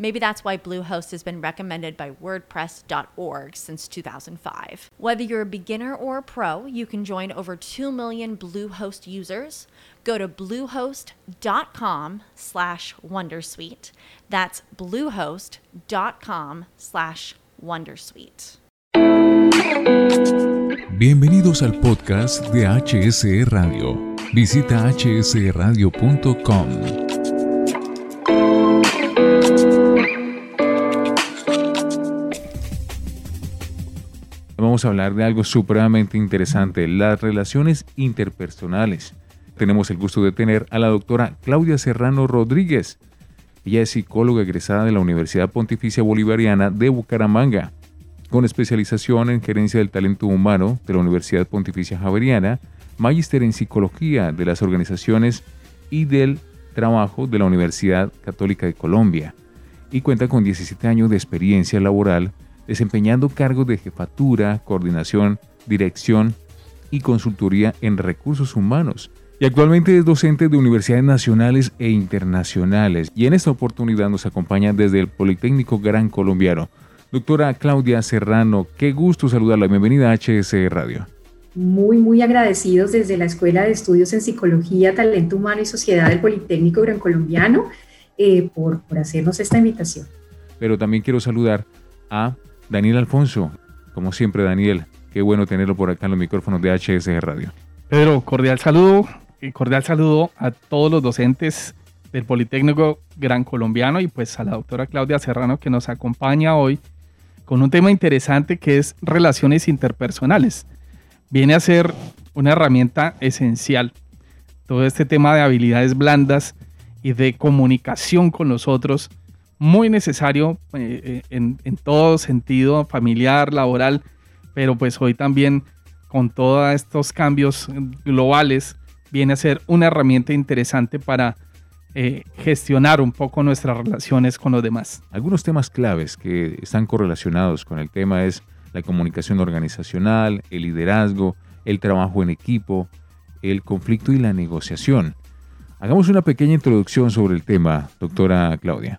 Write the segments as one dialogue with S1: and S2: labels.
S1: Maybe that's why Bluehost has been recommended by WordPress.org since 2005. Whether you're a beginner or a pro, you can join over 2 million Bluehost users. Go to bluehost.com slash Wondersuite. That's bluehost.com slash Wondersuite.
S2: Bienvenidos al podcast de HSE Radio. Visita hsradio.com. Vamos a hablar de algo supremamente interesante, las relaciones interpersonales. Tenemos el gusto de tener a la doctora Claudia Serrano Rodríguez. Ella es psicóloga egresada de la Universidad Pontificia Bolivariana de Bucaramanga, con especialización en gerencia del talento humano de la Universidad Pontificia Javeriana, magíster en psicología de las organizaciones y del trabajo de la Universidad Católica de Colombia, y cuenta con 17 años de experiencia laboral desempeñando cargos de jefatura, coordinación, dirección y consultoría en recursos humanos. Y actualmente es docente de universidades nacionales e internacionales. Y en esta oportunidad nos acompaña desde el Politécnico Gran Colombiano. Doctora Claudia Serrano, qué gusto saludarla. Bienvenida a HSE Radio.
S3: Muy, muy agradecidos desde la Escuela de Estudios en Psicología, Talento Humano y Sociedad del Politécnico Gran Colombiano eh, por, por hacernos esta invitación.
S2: Pero también quiero saludar a Daniel Alfonso, como siempre Daniel, qué bueno tenerlo por acá en los micrófonos de HSG Radio.
S4: Pedro, cordial saludo, y cordial saludo a todos los docentes del Politécnico Gran Colombiano y pues a la doctora Claudia Serrano que nos acompaña hoy con un tema interesante que es relaciones interpersonales. Viene a ser una herramienta esencial. Todo este tema de habilidades blandas y de comunicación con los otros muy necesario eh, eh, en, todo sentido, familiar, laboral, pero pues hoy también con todos estos cambios globales viene a ser una herramienta interesante para eh, gestionar un poco nuestras relaciones con los demás.
S2: Algunos temas claves que están correlacionados con el tema es la comunicación organizacional, el liderazgo, el trabajo en equipo, el conflicto y la negociación. Hagamos una pequeña introducción sobre el tema, doctora Claudia.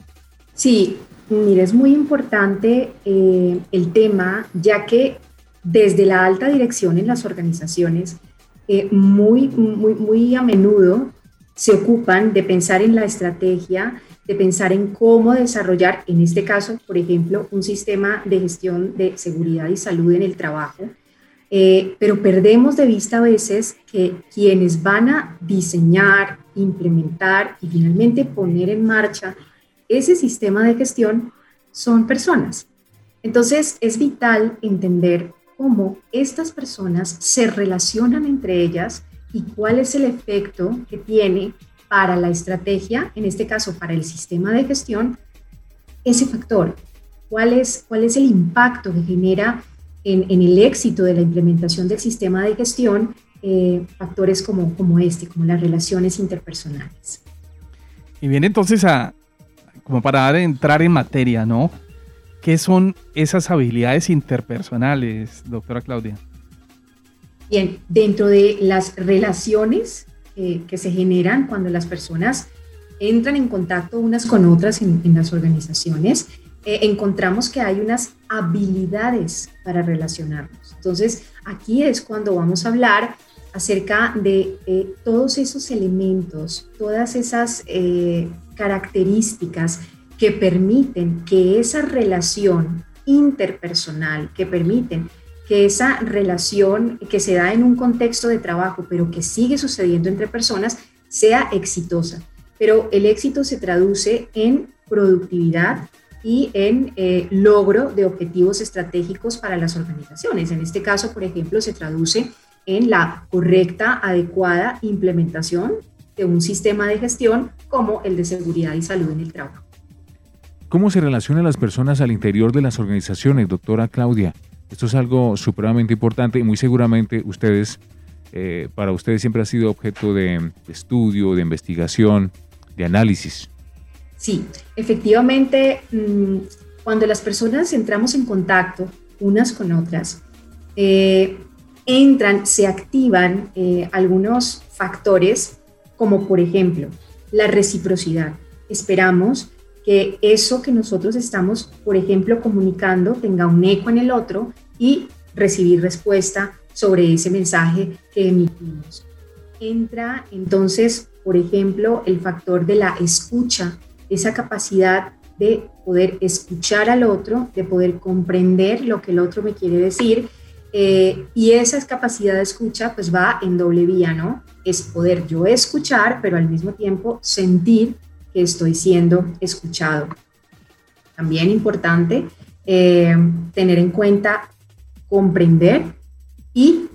S3: Sí, mire, es muy importante eh, el tema, ya que desde la alta dirección en las organizaciones, eh, muy, muy, muy a menudo se ocupan de pensar en la estrategia, de pensar en cómo desarrollar, en este caso, por ejemplo, un sistema de gestión de seguridad y salud en el trabajo, eh, pero perdemos de vista a veces que quienes van a diseñar, implementar y finalmente poner en marcha ese sistema de gestión son personas. Entonces es vital entender cómo estas personas se relacionan entre ellas y cuál es el efecto que tiene para la estrategia, en este caso para el sistema de gestión, ese factor. ¿Cuál es, cuál es el impacto que genera en, el éxito de la implementación del sistema de gestión eh, factores como, como este, como las relaciones interpersonales?
S4: Y viene entonces a, como para entrar en materia, ¿no? ¿Qué son esas habilidades interpersonales, doctora Claudia?
S3: Bien, dentro de las relaciones eh, que se generan cuando las personas entran en contacto unas con otras en, las organizaciones, eh, encontramos que hay unas habilidades para relacionarnos. Entonces, aquí es cuando vamos a hablar acerca de eh, todos esos elementos, todas esas características que permiten que esa relación interpersonal, que permiten que esa relación que se da en un contexto de trabajo, pero que sigue sucediendo entre personas, sea exitosa. pero el éxito se traduce en productividad y en eh, logro de objetivos estratégicos para las organizaciones. En este caso, por ejemplo, se traduce en la correcta, adecuada implementación de un sistema de gestión como el de seguridad y salud en el trabajo.
S2: ¿Cómo se relacionan las personas al interior de las organizaciones, doctora Claudia? Esto es algo supremamente importante y muy seguramente ustedes, eh, para ustedes siempre ha sido objeto de estudio, de investigación, de análisis.
S3: Sí, efectivamente, mm, cuando las personas entramos en contacto unas con otras, eh, entran, se activan eh, algunos factores, como por ejemplo la reciprocidad. Esperamos que eso que nosotros estamos, por ejemplo, comunicando tenga un eco en el otro y recibir respuesta sobre ese mensaje que emitimos. Entra entonces, por ejemplo, el factor de la escucha, esa capacidad de poder escuchar al otro, de poder comprender lo que el otro me quiere decir. Eh, y esa capacidad de escucha pues va en doble vía, ¿no? Es poder yo escuchar, pero al mismo tiempo sentir que estoy siendo escuchado. También importante eh, tener en cuenta comprender y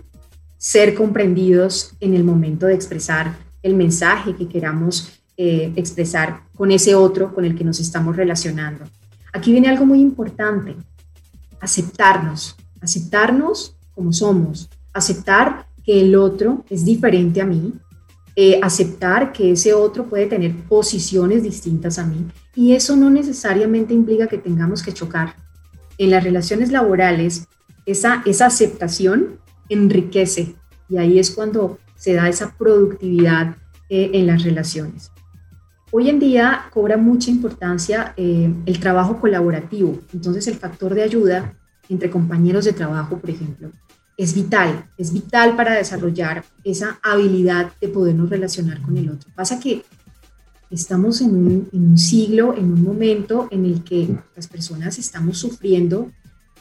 S3: ser comprendidos en el momento de expresar el mensaje que queramos eh, expresar con ese otro con el que nos estamos relacionando. Aquí viene algo muy importante, aceptarnos, aceptarnos como somos, aceptar que el otro es diferente a mí, eh, aceptar que ese otro puede tener posiciones distintas a mí y eso no necesariamente implica que tengamos que chocar. En las relaciones laborales, esa, esa aceptación enriquece y ahí es cuando se da esa productividad eh, en las relaciones. Hoy en día cobra mucha importancia eh, el trabajo colaborativo, entonces el factor de ayuda entre compañeros de trabajo, por ejemplo, es vital, es vital para desarrollar esa habilidad de podernos relacionar con el otro. Pasa que estamos en un, siglo, en un momento en el que las personas estamos sufriendo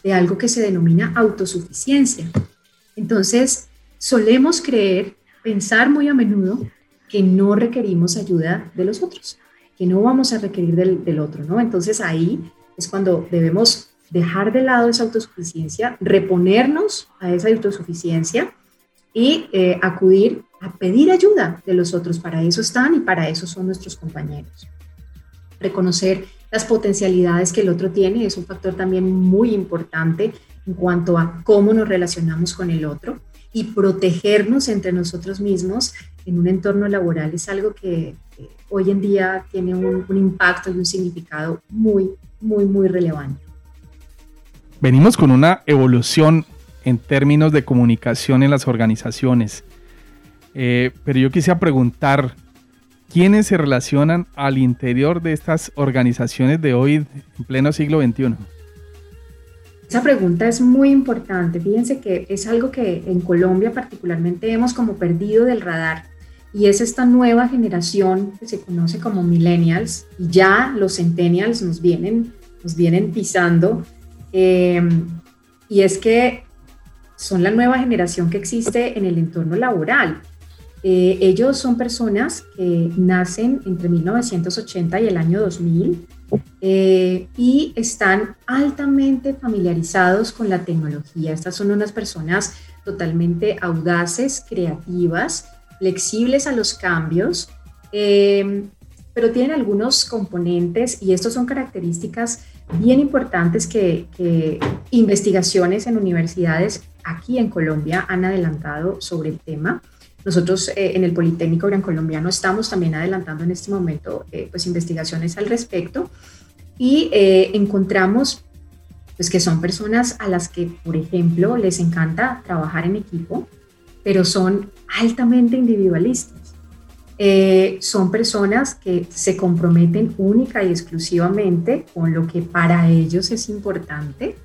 S3: de algo que se denomina autosuficiencia. Entonces, solemos creer, pensar muy a menudo que no requerimos ayuda de los otros, que no vamos a requerir del, otro, ¿no? Entonces ahí es cuando debemos dejar de lado esa autosuficiencia, reponernos a esa autosuficiencia y eh, acudir a pedir ayuda de los otros. Para eso están y para eso son nuestros compañeros. Reconocer las potencialidades que el otro tiene es un factor también muy importante en cuanto a cómo nos relacionamos con el otro y protegernos entre nosotros mismos en un entorno laboral es algo que, hoy en día tiene un impacto y un significado muy, muy, muy relevante
S4: venimos con una evolución en términos de comunicación en las organizaciones. Eh, pero yo quisiera preguntar, ¿quiénes se relacionan al interior de estas organizaciones de hoy en pleno siglo XXI?
S3: Esa pregunta es muy importante. Fíjense que es algo que en Colombia particularmente hemos como perdido del radar y es esta nueva generación que se conoce como millennials y ya los centennials nos vienen, nos vienen pisando Em, y es que son la nueva generación que existe en el entorno laboral. Eh, ellos son personas que nacen entre 1980 y el año 2000 eh, y están altamente familiarizados con la tecnología. Estas son unas personas totalmente audaces, creativas, flexibles a los cambios, em, pero tienen algunos componentes y estos son características bien importantes que, investigaciones en universidades aquí en Colombia han adelantado sobre el tema. Nosotros eh, en el Politécnico Gran Colombiano estamos también adelantando en este momento eh, pues investigaciones al respecto y eh, encontramos pues que son personas a las que, por ejemplo, les encanta trabajar en equipo, pero son altamente individualistas. Eh, son personas que se comprometen única y exclusivamente con lo que para ellos es importante.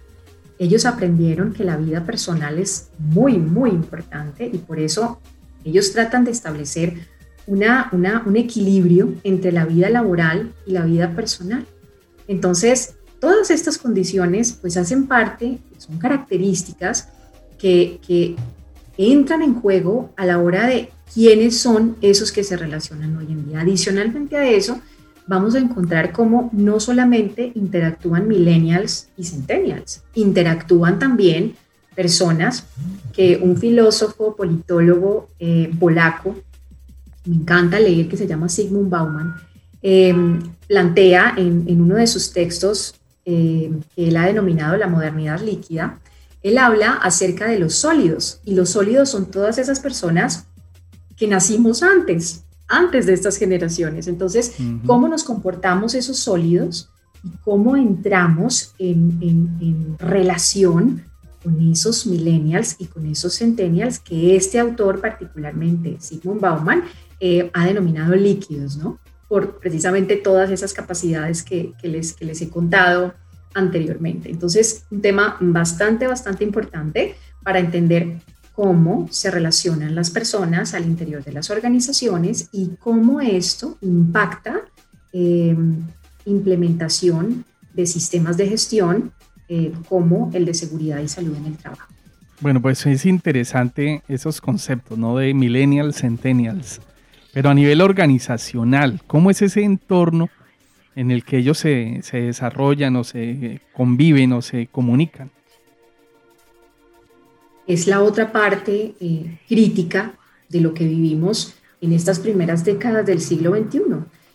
S3: Ellos aprendieron que la vida personal es muy, muy importante y por eso ellos tratan de establecer una, un equilibrio entre la vida laboral y la vida personal. Entonces, todas estas condiciones pues hacen parte, son características que, que entran en juego a la hora de quiénes son esos que se relacionan hoy en día. Adicionalmente a eso, vamos a encontrar cómo no solamente interactúan millennials y centennials, interactúan también personas que un filósofo, politólogo eh, polaco, me encanta leer, que se llama Sigmund Bauman, eh, plantea en, uno de sus textos eh, que él ha denominado la modernidad líquida, él habla acerca de los sólidos y los sólidos son todas esas personas que nacimos antes, antes de estas generaciones. Entonces, ¿cómo nos comportamos esos sólidos y cómo entramos en, relación con esos millennials y con esos centennials que este autor, particularmente Sigmund Bauman, eh, ha denominado líquidos, ¿no? Por precisamente todas esas capacidades que, les, que les he contado anteriormente. Entonces, un tema bastante, bastante importante para entender cómo se relacionan las personas al interior de las organizaciones y cómo esto impacta eh, implementación de sistemas de gestión eh, como el de seguridad y salud en el trabajo.
S4: Bueno, pues es interesante esos conceptos, ¿no? De millennials, centennials. Pero a nivel organizacional, ¿cómo es ese entorno en el que ellos se, se desarrollan o se conviven o se comunican?
S3: Es la otra parte eh, crítica de lo que vivimos en estas primeras décadas del siglo XXI.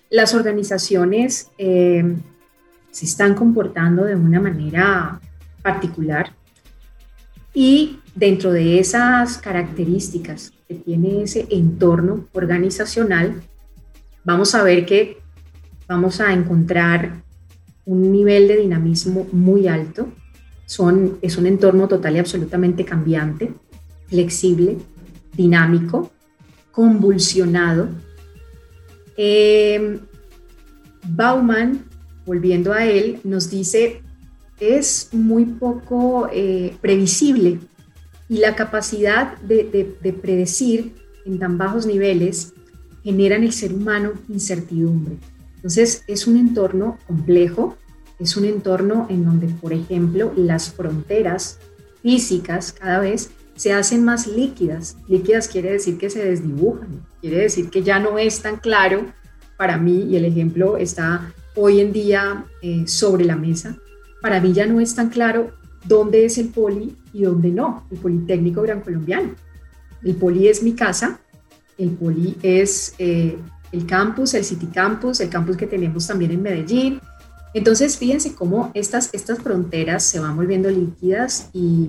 S3: Las organizaciones eh, se están comportando de una manera particular y dentro de esas características que tiene ese entorno organizacional, vamos a ver que vamos a encontrar un nivel de dinamismo muy alto. Son, es un entorno total y absolutamente cambiante, flexible, dinámico, convulsionado. Eh, Bauman, volviendo a él, nos dice, es muy poco eh, previsible y la capacidad de, de predecir en tan bajos niveles genera en el ser humano incertidumbre. Entonces, es un entorno complejo, es un entorno en donde, por ejemplo, las fronteras físicas cada vez se hacen más líquidas. Líquidas quiere decir que se desdibujan, quiere decir que ya no es tan claro para mí, y el ejemplo está hoy en día eh, sobre la mesa, para mí ya no es tan claro dónde es el poli y dónde no, el Politécnico Gran Colombiano. El poli es mi casa, el poli es eh, el campus, el City Campus, el campus que tenemos también en Medellín. Entonces, fíjense cómo estas, estas fronteras se van volviendo líquidas y,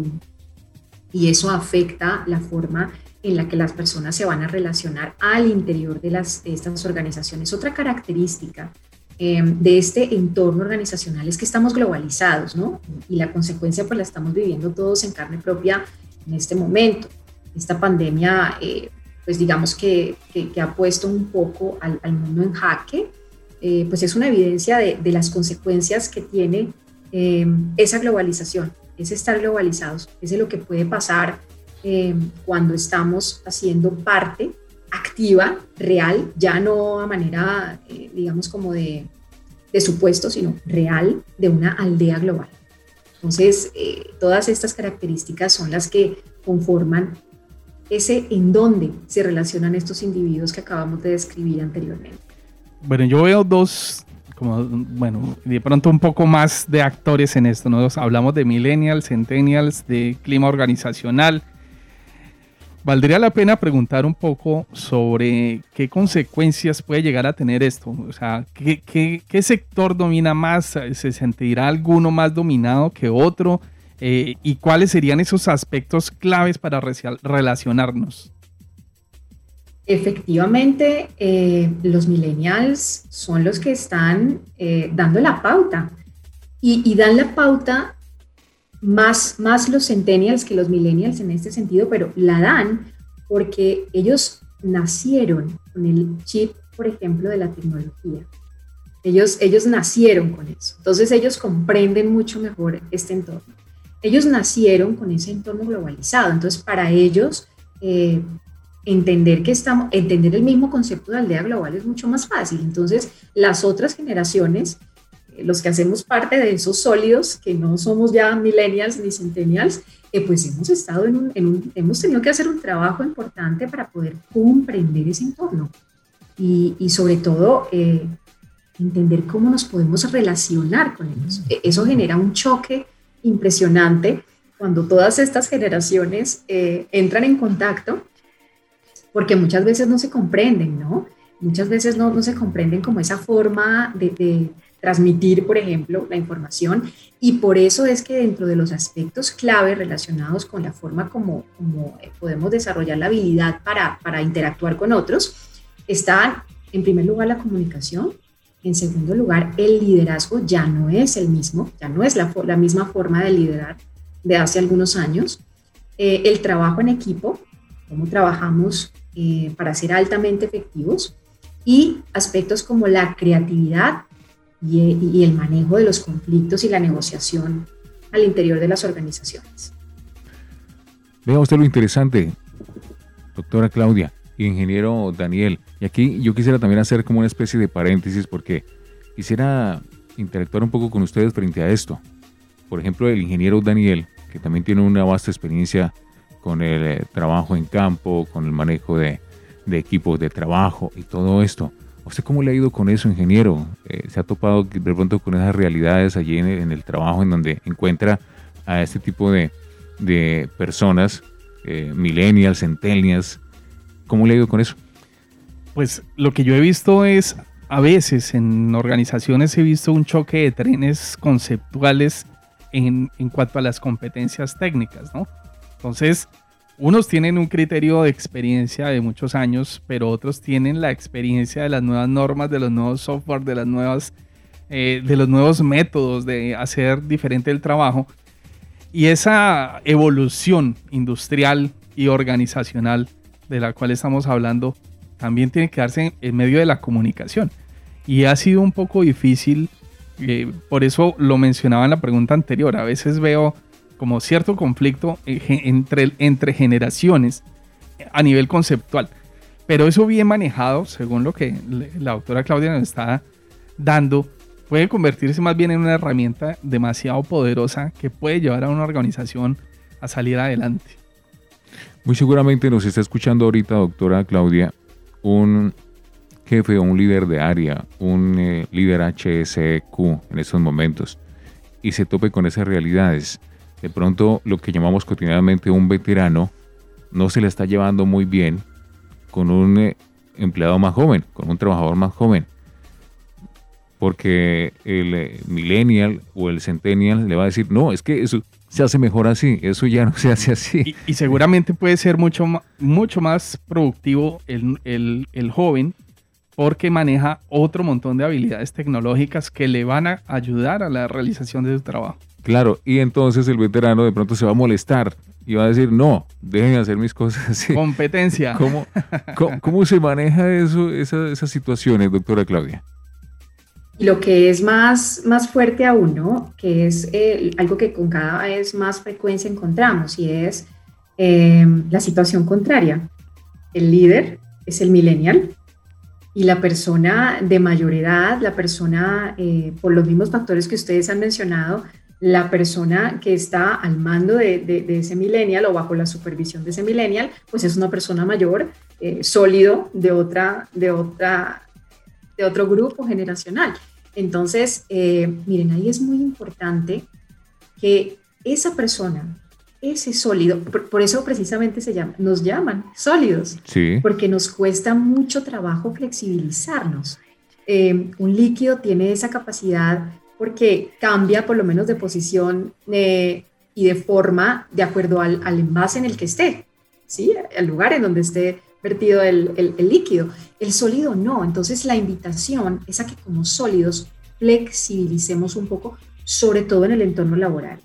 S3: y eso afecta la forma en la que las personas se van a relacionar al interior de, las, estas organizaciones. Otra característica eh, de este entorno organizacional es que estamos globalizados, ¿no? Y la consecuencia pues la estamos viviendo todos en carne propia en este momento. Esta pandemia eh, pues digamos que, que, ha puesto un poco al, al mundo en jaque, eh, pues es una evidencia de, las consecuencias que tiene eh, esa globalización, ese estar globalizados, es lo que puede pasar eh, cuando estamos haciendo parte activa, real, ya no a manera, digamos, como de, de supuesto, sino real de una aldea global. Entonces, todas estas características son las que conforman ese en dónde se relacionan estos individuos que acabamos de describir anteriormente.
S4: Bueno, yo veo dos, como, bueno, de pronto un poco más de actores en esto, ¿no? Hablamos de millennials, centennials, de clima organizacional. Valdría la pena preguntar un poco sobre qué consecuencias puede llegar a tener esto. O sea, ¿qué, qué, qué sector domina más? ¿Se sentirá alguno más dominado que otro? Eh, y cuáles serían esos aspectos claves para relacionarnos.
S3: Efectivamente, eh, los millennials son los que están eh, dando la pauta y, dan la pauta más, más los centennials que los millennials en este sentido, pero la dan porque ellos nacieron con el chip, por ejemplo, de la tecnología. Ellos, ellos nacieron con eso. Entonces ellos comprenden mucho mejor este entorno ellos nacieron con ese entorno globalizado, entonces para ellos eh, entender que estamos, entender el mismo concepto de aldea global es mucho más fácil. Entonces las otras generaciones, eh, los que hacemos parte de esos sólidos, que no somos ya millennials ni centennials, eh, pues hemos estado en un, hemos tenido que hacer un trabajo importante para poder comprender ese entorno y, y sobre todo eh, entender cómo nos podemos relacionar con ellos. E, eso genera un choque impresionante cuando todas estas generaciones eh, entran en contacto, porque muchas veces no se comprenden, ¿no? Muchas veces no, no se comprenden como esa forma de, de transmitir, por ejemplo, la información. Y por eso es que dentro de los aspectos clave relacionados con la forma como, como podemos desarrollar la habilidad para, para interactuar con otros, están, en primer lugar, la comunicación, en segundo lugar, el liderazgo ya no es el mismo, ya no es la, la misma forma de liderar de hace algunos años. Eh, el trabajo en equipo, cómo trabajamos eh, para ser altamente efectivos y aspectos como la creatividad y, y, el manejo de los conflictos y la negociación al interior de las organizaciones.
S2: Vea usted lo interesante, doctora Claudia, ingeniero Daniel. Y aquí yo quisiera también hacer como una especie de paréntesis porque quisiera interactuar un poco con ustedes frente a esto. Por ejemplo, el ingeniero Daniel, que también tiene una vasta experiencia con el eh, trabajo en campo, con el manejo de, equipos de trabajo y todo esto. ¿Usted cómo le ha ido con eso, ingeniero? Eh, ¿Se ha topado de pronto con esas realidades allí en el, trabajo en donde encuentra a este tipo de, personas, eh, millennials, centennials, ¿Cómo le ha ido con eso?
S4: Pues lo que yo he visto es, a veces en organizaciones he visto un choque de trenes conceptuales en, en cuanto a las competencias técnicas, ¿no? Entonces, unos tienen un criterio de experiencia de muchos años, pero otros tienen la experiencia de las nuevas normas, de los nuevos software, de las nuevas, eh, de los nuevos métodos de hacer diferente el trabajo. Y esa evolución industrial y organizacional de la cual estamos hablando también tiene que darse en, medio de la comunicación. Y ha sido un poco difícil, eh, por eso lo mencionaba en la pregunta anterior, a veces veo como cierto conflicto eh, entre, generaciones a nivel conceptual. Pero eso bien manejado, según lo que la doctora Claudia nos está dando, puede convertirse más bien en una herramienta demasiado poderosa que puede llevar a una organización a salir adelante.
S2: Muy seguramente nos está escuchando ahorita, doctora Claudia, un jefe o un líder de área, un eh, líder HSQ en estos momentos, y se tope con esas realidades. De pronto, lo que llamamos cotidianamente un veterano no se le está llevando muy bien con un eh, empleado más joven, con un trabajador más joven. Porque el eh, millennial o el centennial le va a decir, no, es que eso, se hace mejor así, eso ya no se hace así.
S4: Y, seguramente puede ser mucho, mucho más productivo el, el, el, joven porque maneja otro montón de habilidades tecnológicas que le van a ayudar a la realización de su trabajo.
S2: Claro, y entonces el veterano de pronto se va a molestar y va a decir, no, dejen hacer mis cosas así.
S4: Competencia.
S2: ¿Cómo, cómo, se maneja eso, esas situaciones, doctora Claudia?
S3: lo que es más, más fuerte aún, ¿no? que es eh, algo que con cada vez más frecuencia encontramos, y es em, la situación contraria. El líder es el millennial y la persona de mayor edad, la persona, eh, por los mismos factores que ustedes han mencionado, la persona que está al mando de, de, ese millennial o bajo la supervisión de ese millennial, pues es una persona mayor, eh, sólido de otra, de otra de otro grupo generacional. Entonces, eh, miren, ahí es muy importante que esa persona, ese sólido, por, eso precisamente se llama, nos llaman sólidos, porque nos cuesta mucho trabajo flexibilizarnos. Eh, un líquido tiene esa capacidad porque cambia por lo menos de posición eh, y de forma de acuerdo al, al envase en el que esté, ¿sí? al lugar en donde esté vertido el, líquido. El sólido no. Entonces la invitación es a que como sólidos flexibilicemos un poco, sobre todo en el entorno laboral,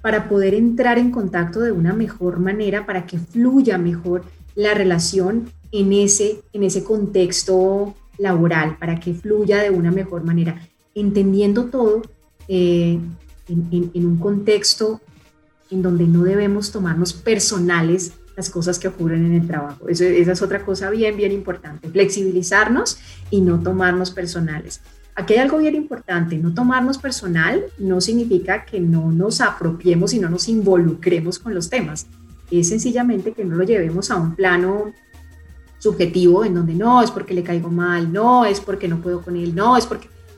S3: para poder entrar en contacto de una mejor manera, para que fluya mejor la relación en ese, en ese contexto laboral, para que fluya de una mejor manera, entendiendo todo eh, en un contexto en donde no debemos tomarnos personales las cosas que ocurren en el trabajo. esa es otra cosa bien, bien importante, flexibilizarnos y no tomarnos personales. aquí hay algo bien importante, no tomarnos personal no significa que no nos apropiemos y no nos involucremos con los temas. Es sencillamente que no lo llevemos a un plano subjetivo en donde no, es porque le caigo mal, no, es porque no puedo con él, no, es porque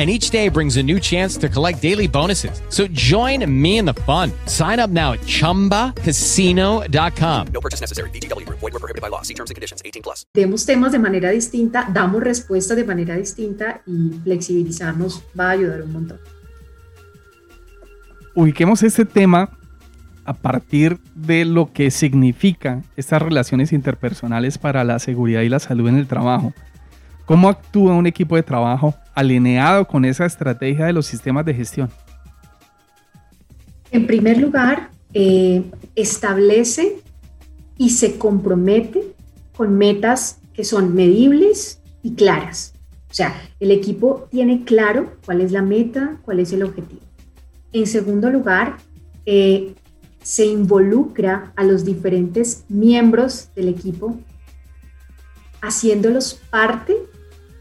S5: and each day brings a new chance to collect daily bonuses. So join me in the fun. Sign up now at ChumbaCasino.com. No purchase necessary. BGW. Void were prohibited by law. See terms and
S3: conditions. 18 plus. Demos temas de manera distinta, damos respuestas de manera distinta y flexibilizarnos va a ayudar un montón.
S4: Ubiquemos este tema a partir de lo que significa estas relaciones interpersonales para la seguridad y la salud en el trabajo. ¿Cómo actúa un equipo de trabajo alineado con esa estrategia de los sistemas de gestión?
S3: En primer lugar, eh, establece y se compromete con metas que son medibles y claras. O sea, el equipo tiene claro cuál es la meta, cuál es el objetivo. En segundo lugar, eh, se involucra a los diferentes miembros del equipo haciéndolos parte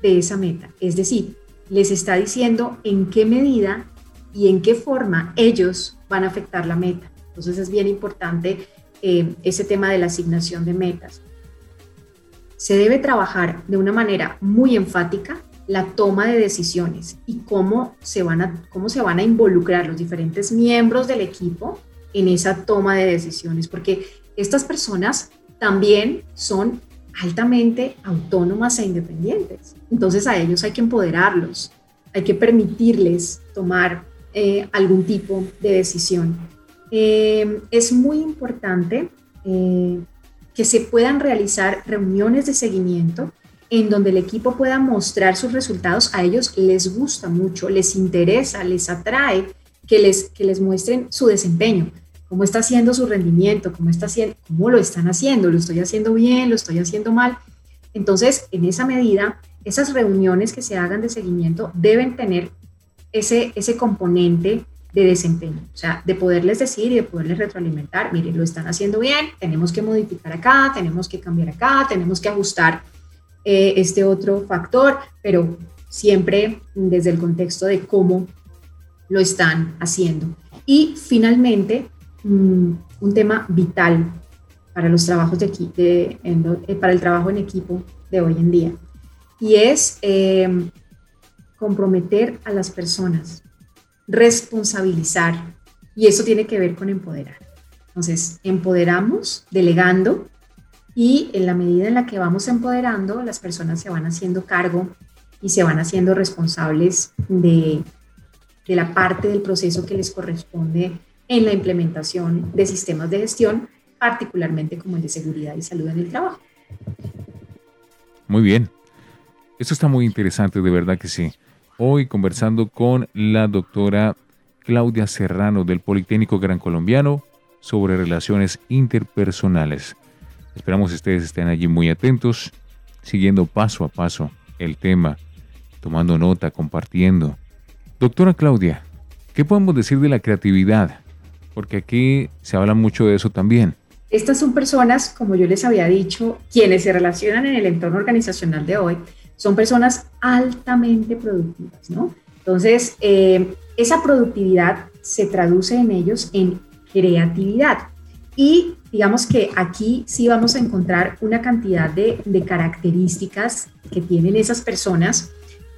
S3: de esa meta. Es decir, les está diciendo en qué medida y en qué forma ellos van a afectar la meta. Entonces es bien importante eh, ese tema de la asignación de metas. Se debe trabajar de una manera muy enfática la toma de decisiones y cómo se van a, cómo se van a involucrar los diferentes miembros del equipo en esa toma de decisiones, porque estas personas también son altamente autónomas e independientes. Entonces a ellos hay que empoderarlos, hay que permitirles tomar eh, algún tipo de decisión. Eh, es muy importante eh, que se puedan realizar reuniones de seguimiento en donde el equipo pueda mostrar sus resultados. A ellos les gusta mucho, les interesa, les atrae que les, que les muestren su desempeño cómo está haciendo su rendimiento, cómo, está haciendo, cómo lo están haciendo, lo estoy haciendo bien, lo estoy haciendo mal. Entonces, en esa medida, esas reuniones que se hagan de seguimiento deben tener ese, ese componente de desempeño, o sea, de poderles decir y de poderles retroalimentar, miren, lo están haciendo bien, tenemos que modificar acá, tenemos que cambiar acá, tenemos que ajustar eh, este otro factor, pero siempre desde el contexto de cómo lo están haciendo. Y finalmente, Mm, un tema vital para los trabajos de, aquí, eh, para el trabajo en equipo de hoy en día. Y es em, comprometer a las personas, responsabilizar. Y eso tiene que ver con empoderar. Entonces, empoderamos delegando y en la medida en la que vamos empoderando, las personas se van haciendo cargo y se van haciendo responsables de, de la parte del proceso que les corresponde en la implementación de sistemas de gestión, particularmente como el de seguridad y salud en el trabajo.
S2: Muy bien. Esto está muy interesante, de verdad que sí. Hoy conversando con la doctora Claudia Serrano del Politécnico Gran Colombiano sobre relaciones interpersonales. Esperamos que ustedes estén allí muy atentos, siguiendo paso a paso el tema tomando nota, compartiendo. Doctora Claudia, ¿qué podemos decir de la creatividad? Porque aquí se habla mucho de eso también.
S3: Estas son personas, como yo les había dicho, quienes se relacionan en el entorno organizacional de hoy, son personas altamente productivas, ¿no? Entonces, eh, esa productividad se traduce en ellos en creatividad. Y digamos que aquí sí vamos a encontrar una cantidad de, de características que tienen esas personas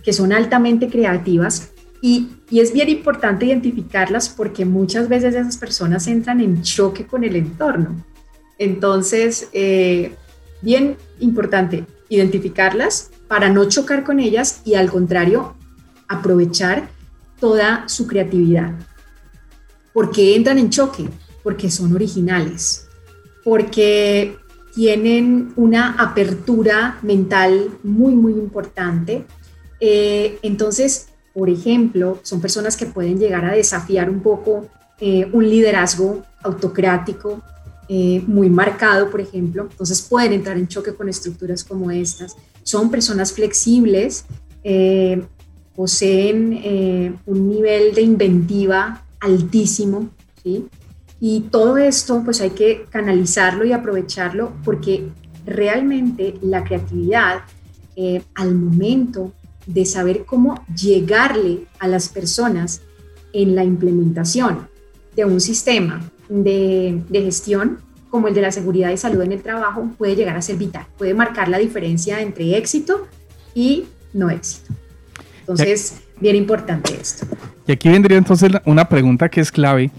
S3: que son altamente creativas y, es bien importante identificarlas porque muchas veces esas personas entran en choque con el entorno. Entonces, eh, bien importante identificarlas para no chocar con ellas y al contrario, aprovechar toda su creatividad. ¿Por qué entran en choque? Porque son originales, porque tienen una apertura mental muy, muy importante. Eh, entonces, por ejemplo, son personas que pueden llegar a desafiar un poco eh, un liderazgo autocrático eh, muy marcado, por ejemplo. Entonces pueden entrar en choque con estructuras como estas. Son personas flexibles, poseen un nivel de inventiva altísimo, ¿sí? Y todo esto pues hay que canalizarlo y aprovecharlo porque realmente la creatividad eh, al momento de saber cómo llegarle a las personas en la implementación de un sistema de, de gestión como el de la seguridad y salud en el trabajo puede llegar a ser vital, puede marcar la diferencia entre éxito y no éxito. Entonces, bien importante esto.
S4: Y aquí vendría entonces una pregunta que es clave,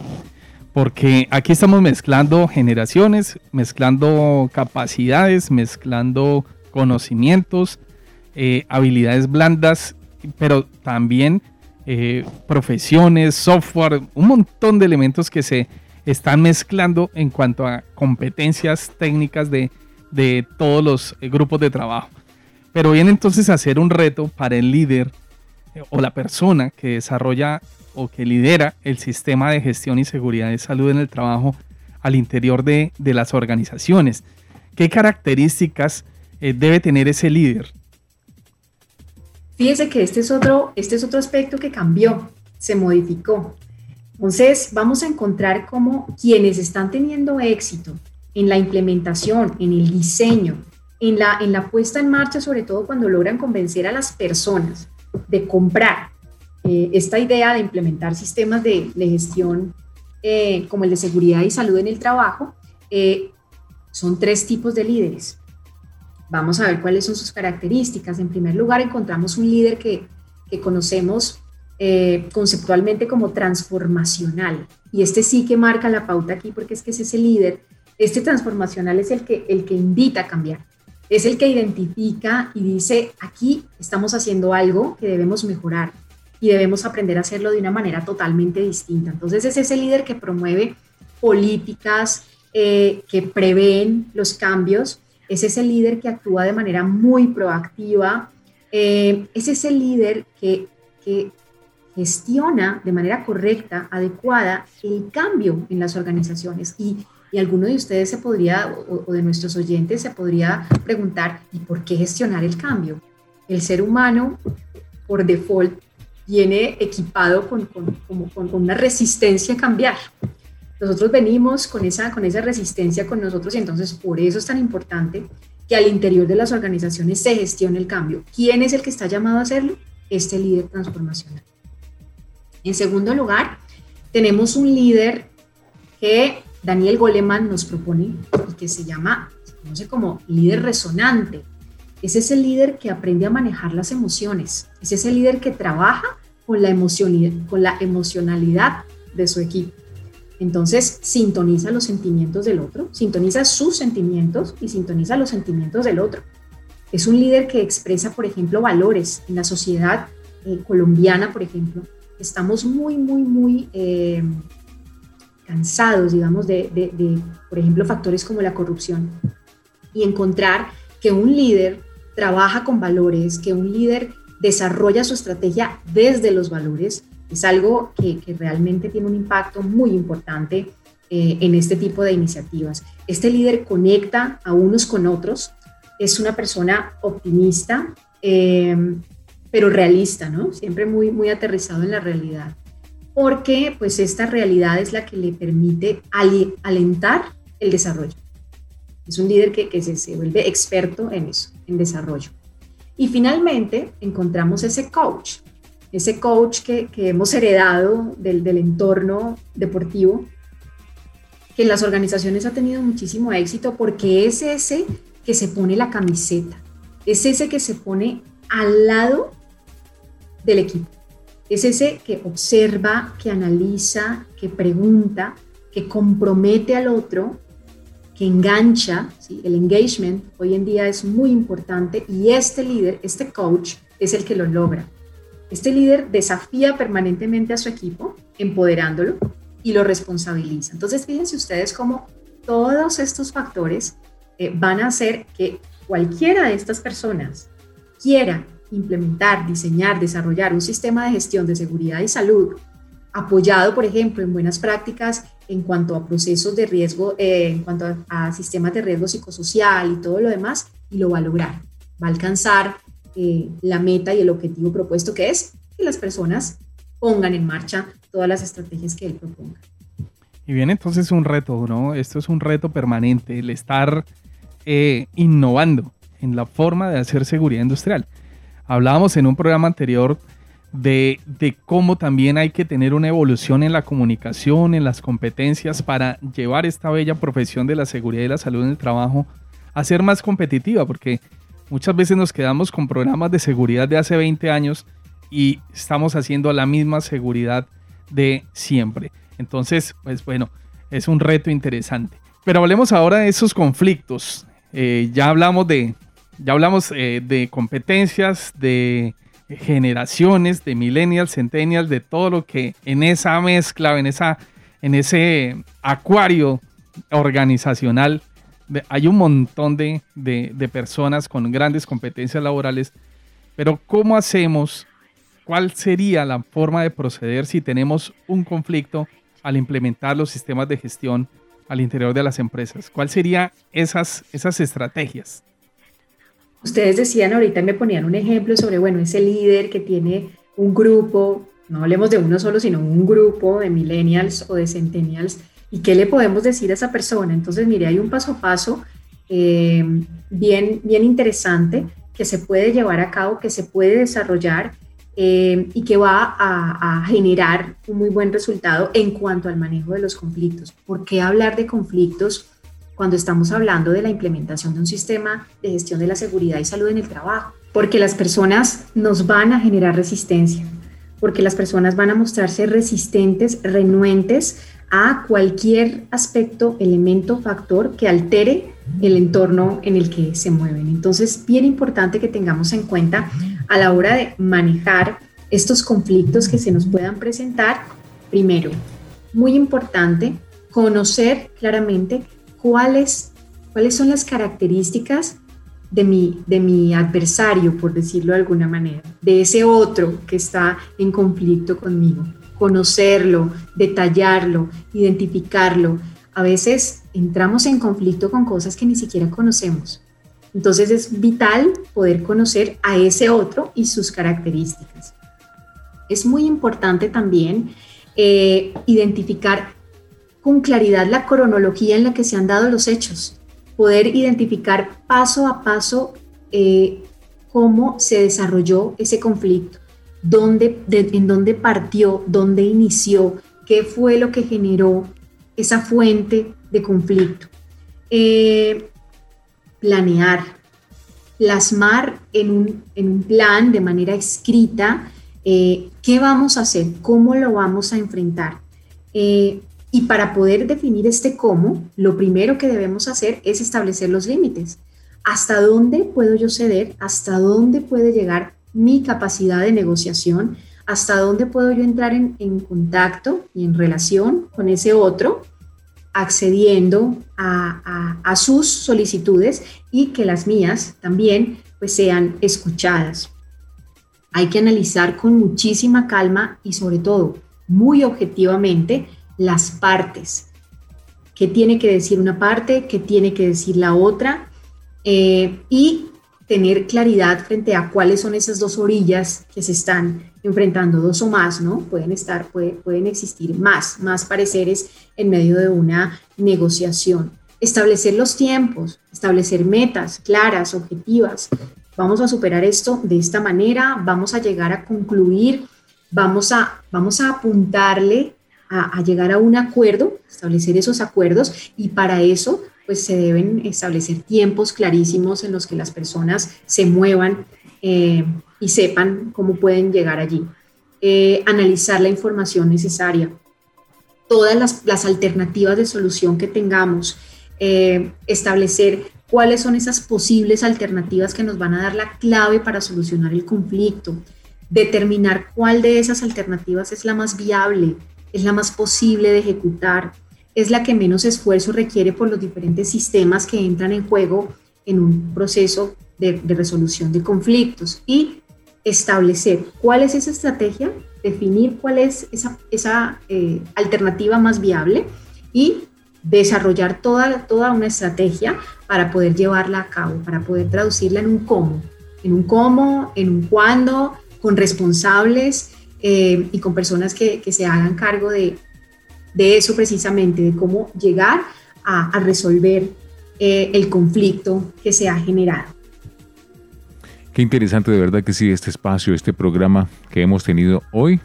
S4: porque aquí estamos mezclando generaciones, mezclando capacidades, mezclando conocimientos, eh, habilidades blandas, pero también eh, profesiones, software, un montón de elementos que se están mezclando en cuanto a competencias técnicas de, de todos los eh, grupos de trabajo. Pero viene entonces a ser un reto para el líder o la persona que desarrolla o que lidera el sistema de gestión y seguridad de salud en el trabajo al interior de, las organizaciones. ¿Qué características debe tener ese líder?
S3: Fíjese que este es, otro, este es otro aspecto que cambió, se modificó. Entonces, vamos a encontrar cómo quienes están teniendo éxito en la implementación, en el diseño, en la, en la puesta en marcha, sobre todo cuando logran convencer a las personas de comprar eh, esta idea de implementar sistemas de, gestión eh, como el de seguridad y salud en el trabajo, eh, son tres tipos de líderes. Vamos a ver cuáles son sus características. En primer lugar, encontramos un líder que, que conocemos conceptualmente como transformacional. Y este sí que marca la pauta aquí porque es que es ese líder. Este transformacional es el que, el que invita a cambiar es el que identifica y dice, aquí estamos haciendo algo que debemos mejorar y debemos aprender a hacerlo de una manera totalmente distinta. Entonces es ese líder que promueve políticas eh, que prevén los cambios, es ese líder que actúa de manera muy proactiva, eh, es ese líder que, gestiona de manera correcta, adecuada, el cambio en las organizaciones. Y y alguno de ustedes se podría, o, de nuestros oyentes, se podría preguntar, ¿y por qué gestionar el cambio? El ser humano, por default, viene equipado con, con, una resistencia a cambiar. Nosotros venimos con esa, con esa resistencia con nosotros y entonces por eso es tan importante que al interior de las organizaciones se gestione el cambio. ¿Quién es el que está llamado a hacerlo? Este líder transformacional. En segundo lugar, tenemos un líder que Daniel Goleman nos propone y que se llama, se conoce como líder resonante. Es ese líder que aprende a manejar las emociones, es ese líder que trabaja con la, con la emocionalidad de su equipo. Entonces, sintoniza los sentimientos del otro, sintoniza sus sentimientos y sintoniza los sentimientos del otro. Es un líder que expresa, por ejemplo, valores. En la sociedad eh, colombiana, por ejemplo, estamos muy, muy, muy eh, cansados, digamos, de, por ejemplo, factores como la corrupción y encontrar que un líder trabaja con valores, que un líder desarrolla su estrategia desde los valores, es algo que, realmente tiene un impacto muy importante eh, en este tipo de iniciativas. Este líder conecta a unos con otros, es una persona optimista, eh, pero realista, ¿no? Siempre muy, muy aterrizado en la realidad. Porque pues esta realidad es la que le permite alentar el desarrollo. Es un líder que, que se, se, vuelve experto en eso, en desarrollo. Y finalmente encontramos ese coach, ese coach que, hemos heredado del entorno deportivo, que en las organizaciones ha tenido muchísimo éxito porque es ese que se pone la camiseta, es ese que se pone al lado del equipo, es ese que observa, que analiza, que pregunta, que compromete al otro, que engancha, el engagement hoy en día es muy importante y este líder, este coach, es el que lo logra. Este líder desafía permanentemente a su equipo, empoderándolo y lo responsabiliza. Entonces, fíjense ustedes cómo todos estos factores eh, van a hacer que cualquiera de estas personas quiera implementar, diseñar, desarrollar un sistema de gestión de seguridad y salud apoyado, por ejemplo, en buenas prácticas en cuanto a procesos de riesgo, eh, en cuanto a, sistemas de riesgo psicosocial y todo lo demás, y lo va a lograr. Va a alcanzar eh, la meta y el objetivo propuesto que es que las personas pongan en marcha todas las estrategias que él proponga.
S4: Y viene entonces un reto, ¿no? Esto es un reto permanente, el estar eh, innovando en la forma de hacer seguridad industrial. Hablábamos en un programa anterior de, de, cómo también hay que tener una evolución en la comunicación, en las competencias para llevar esta bella profesión de la seguridad y la salud en el trabajo a ser más competitiva, porque Muchas veces nos quedamos con programas de seguridad de hace 20 años y estamos haciendo la misma seguridad de siempre. Entonces, pues bueno, es un reto interesante. Pero hablemos ahora de esos conflictos. Eh, ya hablamos de, ya hablamos eh, de competencias, de generaciones, de millennials, centennials, de todo lo que en esa mezcla, en, esa, en ese acuario organizacional hay un montón de, personas con grandes competencias laborales, pero ¿cómo hacemos? ¿Cuál sería la forma de proceder si tenemos un conflicto al implementar los sistemas de gestión al interior de las empresas? ¿Cuáles serían esas, esas estrategias?
S3: Ustedes decían ahorita, me ponían un ejemplo sobre, bueno, ese líder que tiene un grupo, no hablemos de uno solo, sino un grupo de millennials o de centennials ¿Y qué le podemos decir a esa persona? Entonces, mire, hay un paso a paso eh, bien, bien interesante que se puede llevar a cabo, que se puede desarrollar eh, y que va a, generar un muy buen resultado en cuanto al manejo de los conflictos. ¿Por qué hablar de conflictos cuando estamos hablando de la implementación de un sistema de gestión de la seguridad y salud en el trabajo? Porque las personas nos van a generar resistencia, porque las personas van a mostrarse resistentes, renuentes a cualquier aspecto, elemento, factor que altere el entorno en el que se mueven. Entonces, bien importante que tengamos en cuenta a la hora de manejar estos conflictos que se nos puedan presentar. Primero, muy importante conocer claramente cuáles, cuáles son las características de mi, de mi adversario, por decirlo de alguna manera, de ese otro que está en conflicto conmigo conocerlo, detallarlo, identificarlo. A veces entramos en conflicto con cosas que ni siquiera conocemos. Entonces es vital poder conocer a ese otro y sus características. Es muy importante también eh, identificar con claridad la cronología en la que se han dado los hechos, poder identificar paso a paso eh, cómo se desarrolló ese conflicto dónde, en dónde partió, dónde inició, qué fue lo que generó esa fuente de conflicto. Eh, planear, plasmar en un, plan de manera escrita eh, qué vamos a hacer, cómo lo vamos a enfrentar. Eh, y para poder definir este cómo, lo primero que debemos hacer es establecer los límites. ¿Hasta dónde puedo yo ceder? ¿Hasta dónde puede llegar mi capacidad de negociación, hasta dónde puedo yo entrar en, contacto y en relación con ese otro, accediendo a, sus solicitudes y que las mías también pues sean escuchadas. Hay que analizar con muchísima calma y sobre todo muy objetivamente las partes. ¿Qué tiene que decir una parte? ¿Qué tiene que decir la otra? Eh, y tener claridad frente a cuáles son esas dos orillas que se están enfrentando, dos o más, ¿no? Pueden estar, pueden existir más, más pareceres en medio de una negociación. Establecer los tiempos, establecer metas claras, objetivas. Vamos a superar esto de esta manera, vamos a llegar a concluir, vamos a, vamos a apuntarle a llegar a un acuerdo, establecer esos acuerdos y para eso pues se deben establecer tiempos clarísimos en los que las personas se muevan eh, y sepan cómo pueden llegar allí. Eh, analizar la información necesaria, todas las, alternativas de solución que tengamos, eh, establecer cuáles son esas posibles alternativas que nos van a dar la clave para solucionar el conflicto, determinar cuál de esas alternativas es la más viable, es la más posible de ejecutar, es la que menos esfuerzo requiere por los diferentes sistemas que entran en juego en un proceso de, resolución de conflictos y establecer cuál es esa estrategia, definir cuál es esa, esa eh, alternativa más viable y desarrollar toda, toda una estrategia para poder llevarla a cabo, para poder traducirla en un cómo, en un cómo, en un cuándo, con responsables eh, y con personas que, que se hagan cargo de, de eso precisamente, de cómo llegar a, resolver eh, el conflicto que se ha generado.
S2: Qué interesante, de verdad que sí, este espacio, este programa que hemos tenido hoy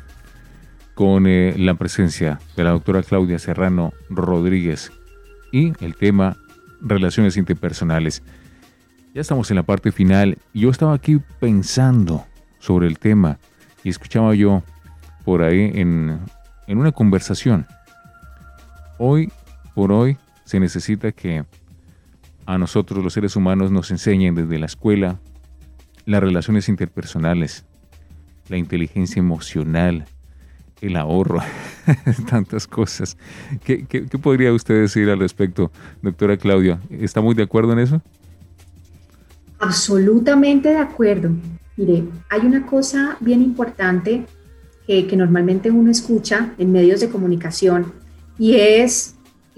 S2: con eh, la presencia de la doctora Claudia Serrano Rodríguez y el tema relaciones interpersonales. Ya estamos en la parte final yo estaba aquí pensando sobre el tema y escuchaba yo por ahí en, en una conversación Hoy por hoy se necesita que a nosotros los seres humanos nos enseñen desde la escuela las relaciones interpersonales, la inteligencia emocional, el ahorro, tantas cosas. ¿Qué, podría usted decir al respecto, doctora Claudia? ¿Está muy de acuerdo en eso?
S3: Absolutamente de acuerdo. Mire, hay una cosa bien importante que, que normalmente uno escucha en medios de comunicación y es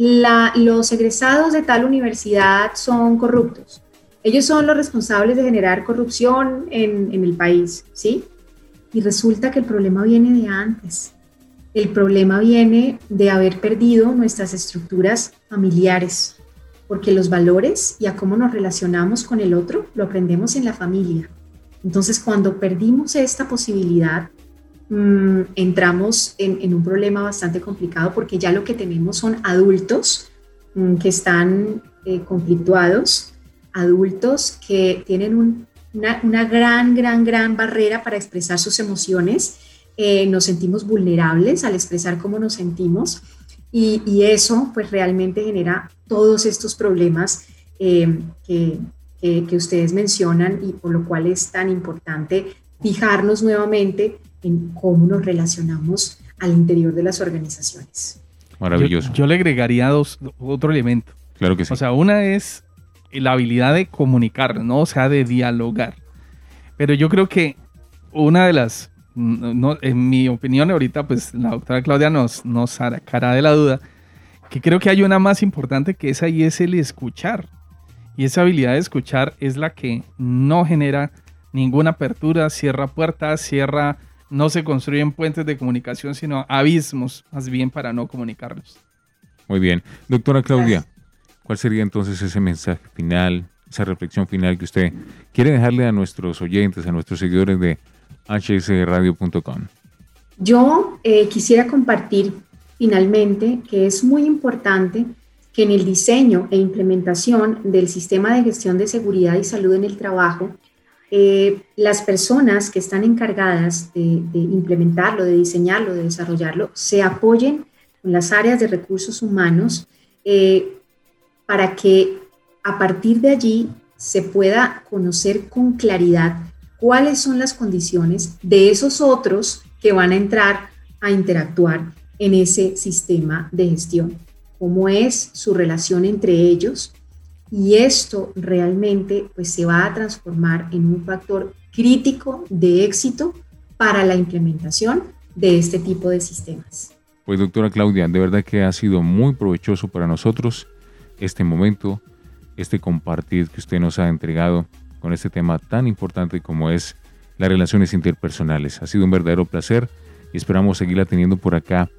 S3: los egresados de tal universidad son corruptos. Ellos son los responsables de generar corrupción en, en el país, ¿sí? Y resulta que el problema viene de antes. El problema viene de haber perdido nuestras estructuras familiares, porque los valores y a cómo nos relacionamos con el otro lo aprendemos en la familia. Entonces, cuando perdimos esta posibilidad Mm, entramos en, un problema bastante complicado porque ya lo que tenemos son adultos mm, que están eh, conflictuados, adultos que tienen una, gran, gran, gran barrera para expresar sus emociones. Eh, nos sentimos vulnerables al expresar cómo nos sentimos y, eso pues realmente genera todos estos problemas eh, que, que ustedes mencionan y por lo cual es tan importante fijarnos nuevamente en cómo nos relacionamos al interior de las organizaciones.
S2: Maravilloso.
S4: Yo, le agregaría dos, otro elemento.
S2: Claro que sí.
S4: O sea, una es la habilidad de comunicar, ¿no? O sea, de dialogar. Pero yo creo que una de las, no, en mi opinión ahorita, pues la doctora Claudia nos, nos sacará de la duda, que creo que hay una más importante que esa y es el escuchar. Y esa habilidad de escuchar es la que no genera ninguna apertura, cierra puertas, cierra no se construyen puentes de comunicación, sino abismos, más bien para no comunicarlos.
S2: Muy bien. Doctora Claudia, ¿cuál sería entonces ese mensaje final, esa reflexión final que usted quiere dejarle a nuestros oyentes, a nuestros seguidores de hsradio.com?
S3: Yo eh, quisiera compartir finalmente que es muy importante que en el diseño e implementación del sistema de gestión de seguridad y salud en el trabajo eh, las personas que están encargadas de, implementarlo, de diseñarlo, de desarrollarlo, se apoyen con las áreas de recursos humanos eh, para que a partir de allí se pueda conocer con claridad cuáles son las condiciones de esos otros que van a entrar a interactuar en ese sistema de gestión, cómo es su relación entre ellos, y esto realmente pues se va a transformar en un factor crítico de éxito para la implementación de este tipo de sistemas.
S2: Pues doctora Claudia, de verdad que ha sido muy provechoso para nosotros este momento, este compartir que usted nos ha entregado con este tema tan importante como es las relaciones interpersonales. Ha sido un verdadero placer y esperamos seguirla teniendo por acá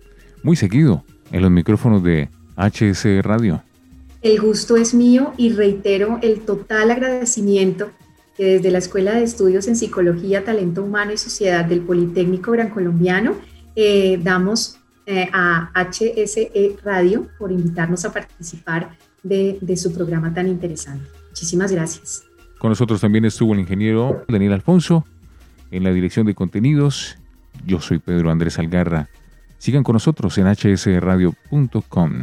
S2: muy seguido en los micrófonos de HS Radio.
S3: El gusto es mío y reitero el total agradecimiento que desde la Escuela de Estudios en Psicología, Talento Humano y Sociedad del Politécnico Gran Colombiano eh, damos eh, a HSE Radio por invitarnos a participar de, su programa tan interesante. Muchísimas gracias.
S2: Con nosotros también estuvo el ingeniero Daniel Alfonso en la dirección de contenidos. Yo soy Pedro Andrés Algarra. Sigan con nosotros en hsradio.com.